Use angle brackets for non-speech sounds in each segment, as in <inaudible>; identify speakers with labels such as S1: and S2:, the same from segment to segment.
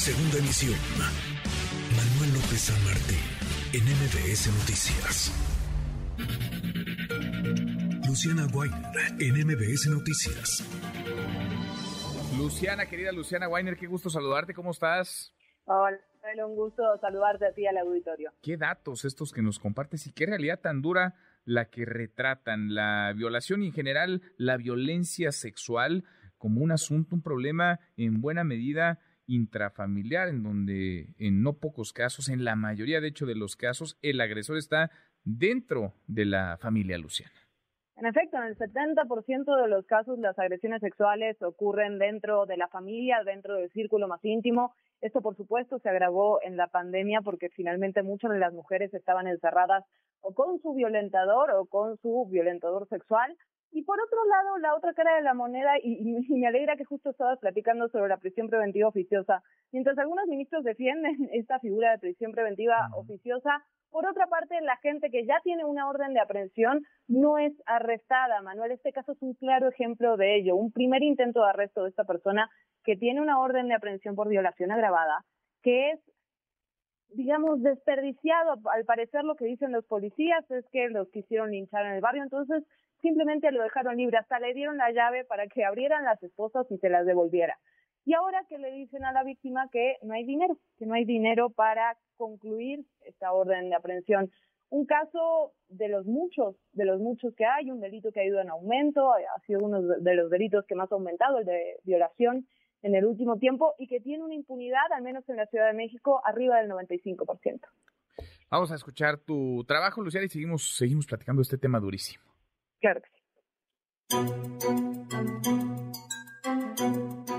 S1: Segunda emisión. Manuel López San Martín, en MBS Noticias. Luciana Weiner, en MBS Noticias.
S2: Luciana, querida Luciana Weiner, qué gusto saludarte, ¿cómo estás?
S3: Hola, un gusto saludarte a ti al auditorio.
S2: ¿Qué datos estos que nos compartes y qué realidad tan dura la que retratan la violación y en general la violencia sexual como un asunto, un problema en buena medida intrafamiliar, en donde en no pocos casos, en la mayoría de hecho de los casos, el agresor está dentro de la familia Luciana.
S3: En efecto, en el 70% de los casos las agresiones sexuales ocurren dentro de la familia, dentro del círculo más íntimo. Esto, por supuesto, se agravó en la pandemia porque finalmente muchas de las mujeres estaban encerradas o con su violentador o con su violentador sexual. Y por otro lado, la otra cara de la moneda, y, me alegra que justo estabas platicando sobre la prisión preventiva oficiosa, mientras algunos ministros defienden <laughs> esta figura de prisión preventiva oficiosa, por otra parte, la gente que ya tiene una orden de aprehensión no es arrestada. Manuel, este caso es un claro ejemplo de ello. Un primer intento de arresto de esta persona que tiene una orden de aprehensión por violación agravada, que es digamos, desperdiciado. Al parecer lo que dicen los policías es que los quisieron linchar en el barrio, entonces simplemente lo dejaron libre, hasta le dieron la llave para que abrieran las esposas y se las devolviera. Y ahora que le dicen a la víctima que no hay dinero, que no hay dinero para concluir esta orden de aprehensión. Un caso de los muchos, de los muchos que hay, un delito que ha ido en aumento, ha sido uno de los delitos que más ha aumentado, el de violación en el último tiempo y que tiene una impunidad, al menos en la Ciudad de México, arriba del 95%.
S2: Vamos a escuchar tu trabajo, Luciana, y seguimos, seguimos platicando este tema durísimo.
S3: Claro que sí.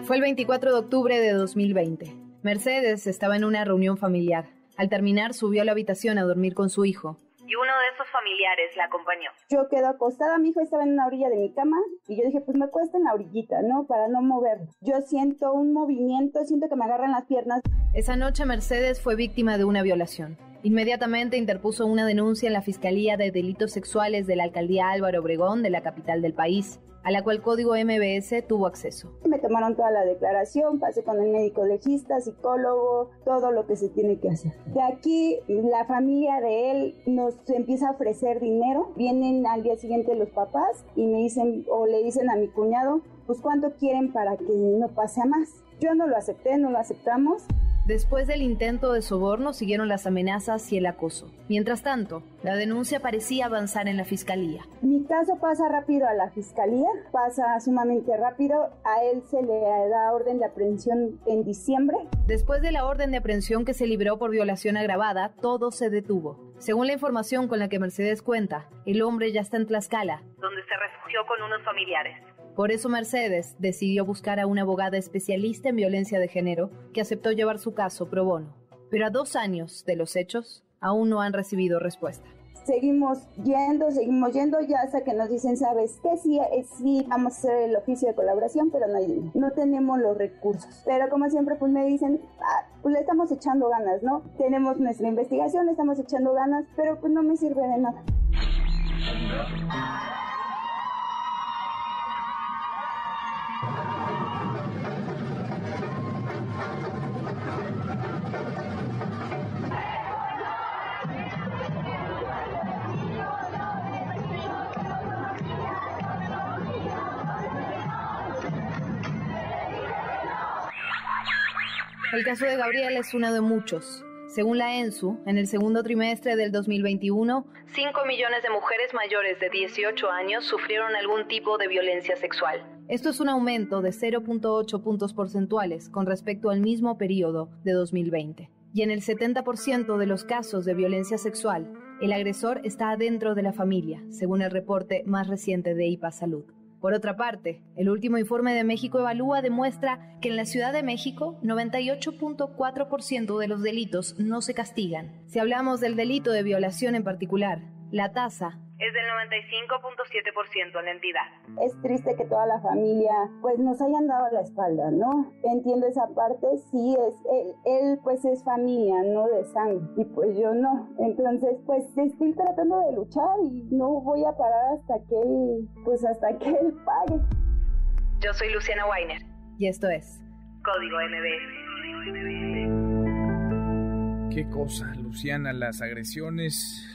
S4: Fue el 24 de octubre de 2020. Mercedes estaba en una reunión familiar. Al terminar, subió a la habitación a dormir con su hijo.
S5: Y uno de esos familiares la acompañó.
S6: Yo quedo acostada, mi hijo estaba en una orilla de mi cama y yo dije, pues me cuesta en la orillita, ¿no? Para no moverlo. Yo siento un movimiento, siento que me agarran las piernas.
S4: Esa noche Mercedes fue víctima de una violación. Inmediatamente interpuso una denuncia en la Fiscalía de Delitos Sexuales de la Alcaldía Álvaro Obregón de la capital del país, a la cual Código MBS tuvo acceso.
S6: Me tomaron toda la declaración, pasé con el médico legista, psicólogo, todo lo que se tiene que hacer. De aquí la familia de él nos empieza a ofrecer dinero, vienen al día siguiente los papás y me dicen o le dicen a mi cuñado, pues cuánto quieren para que no pase a más. Yo no lo acepté, no lo aceptamos.
S4: Después del intento de soborno siguieron las amenazas y el acoso. Mientras tanto, la denuncia parecía avanzar en la fiscalía.
S6: Mi caso pasa rápido a la fiscalía, pasa sumamente rápido. A él se le da orden de aprehensión en diciembre.
S4: Después de la orden de aprehensión que se libró por violación agravada, todo se detuvo. Según la información con la que Mercedes cuenta, el hombre ya está en Tlaxcala,
S5: donde se refugió con unos familiares.
S4: Por eso Mercedes decidió buscar a una abogada especialista en violencia de género que aceptó llevar su caso pro bono. Pero a dos años de los hechos, aún no han recibido respuesta.
S6: Seguimos yendo, seguimos yendo, ya hasta que nos dicen, ¿sabes qué? Sí, sí, vamos a hacer el oficio de colaboración, pero no No tenemos los recursos. Pero como siempre, pues me dicen, ah, pues le estamos echando ganas, ¿no? Tenemos nuestra investigación, le estamos echando ganas, pero pues no me sirve de nada.
S4: El caso de Gabriel es uno de muchos. Según la ENSU, en el segundo trimestre del 2021, 5 millones de mujeres mayores de 18 años sufrieron algún tipo de violencia sexual. Esto es un aumento de 0.8 puntos porcentuales con respecto al mismo periodo de 2020. Y en el 70% de los casos de violencia sexual, el agresor está adentro de la familia, según el reporte más reciente de IPA Salud. Por otra parte, el último informe de México Evalúa demuestra que en la Ciudad de México 98.4% de los delitos no se castigan. Si hablamos del delito de violación en particular, la tasa
S5: es del 95.7% en la entidad.
S6: Es triste que toda la familia pues nos hayan dado la espalda, ¿no? Entiendo esa parte, sí es él, él pues es familia, no de sangre y pues yo no. Entonces pues estoy tratando de luchar y no voy a parar hasta que él pues hasta que él pague.
S5: Yo soy Luciana Weiner
S4: y esto es
S5: Código MBS.
S2: Qué cosa, Luciana, las agresiones,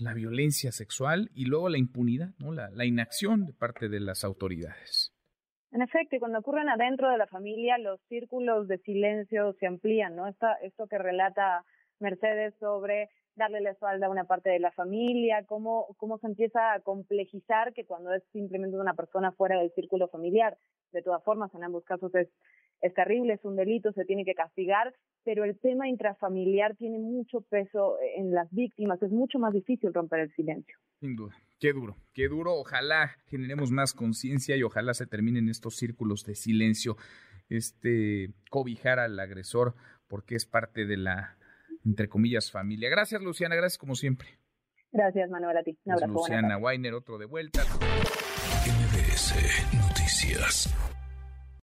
S2: la violencia sexual y luego la impunidad, ¿no? la, inacción de parte de las autoridades.
S3: En efecto, y cuando ocurren adentro de la familia, los círculos de silencio se amplían, ¿no? Esta, esto que relata Mercedes sobre darle la espalda a una parte de la familia, cómo, cómo se empieza a complejizar que cuando es simplemente una persona fuera del círculo familiar. De todas formas, en ambos casos es, es terrible, es un delito, se tiene que castigar, pero el tema intrafamiliar tiene mucho peso en las víctimas, es mucho más difícil romper el silencio.
S2: Sin duda, qué duro, qué duro, ojalá generemos más conciencia y ojalá se terminen estos círculos de silencio, este cobijar al agresor porque es parte de la entre comillas, familia. Gracias, Luciana. Gracias como siempre.
S3: Gracias, Manuel, a ti.
S2: Un abrazo. Luciana Weiner, otro de vuelta.
S1: MBS Noticias.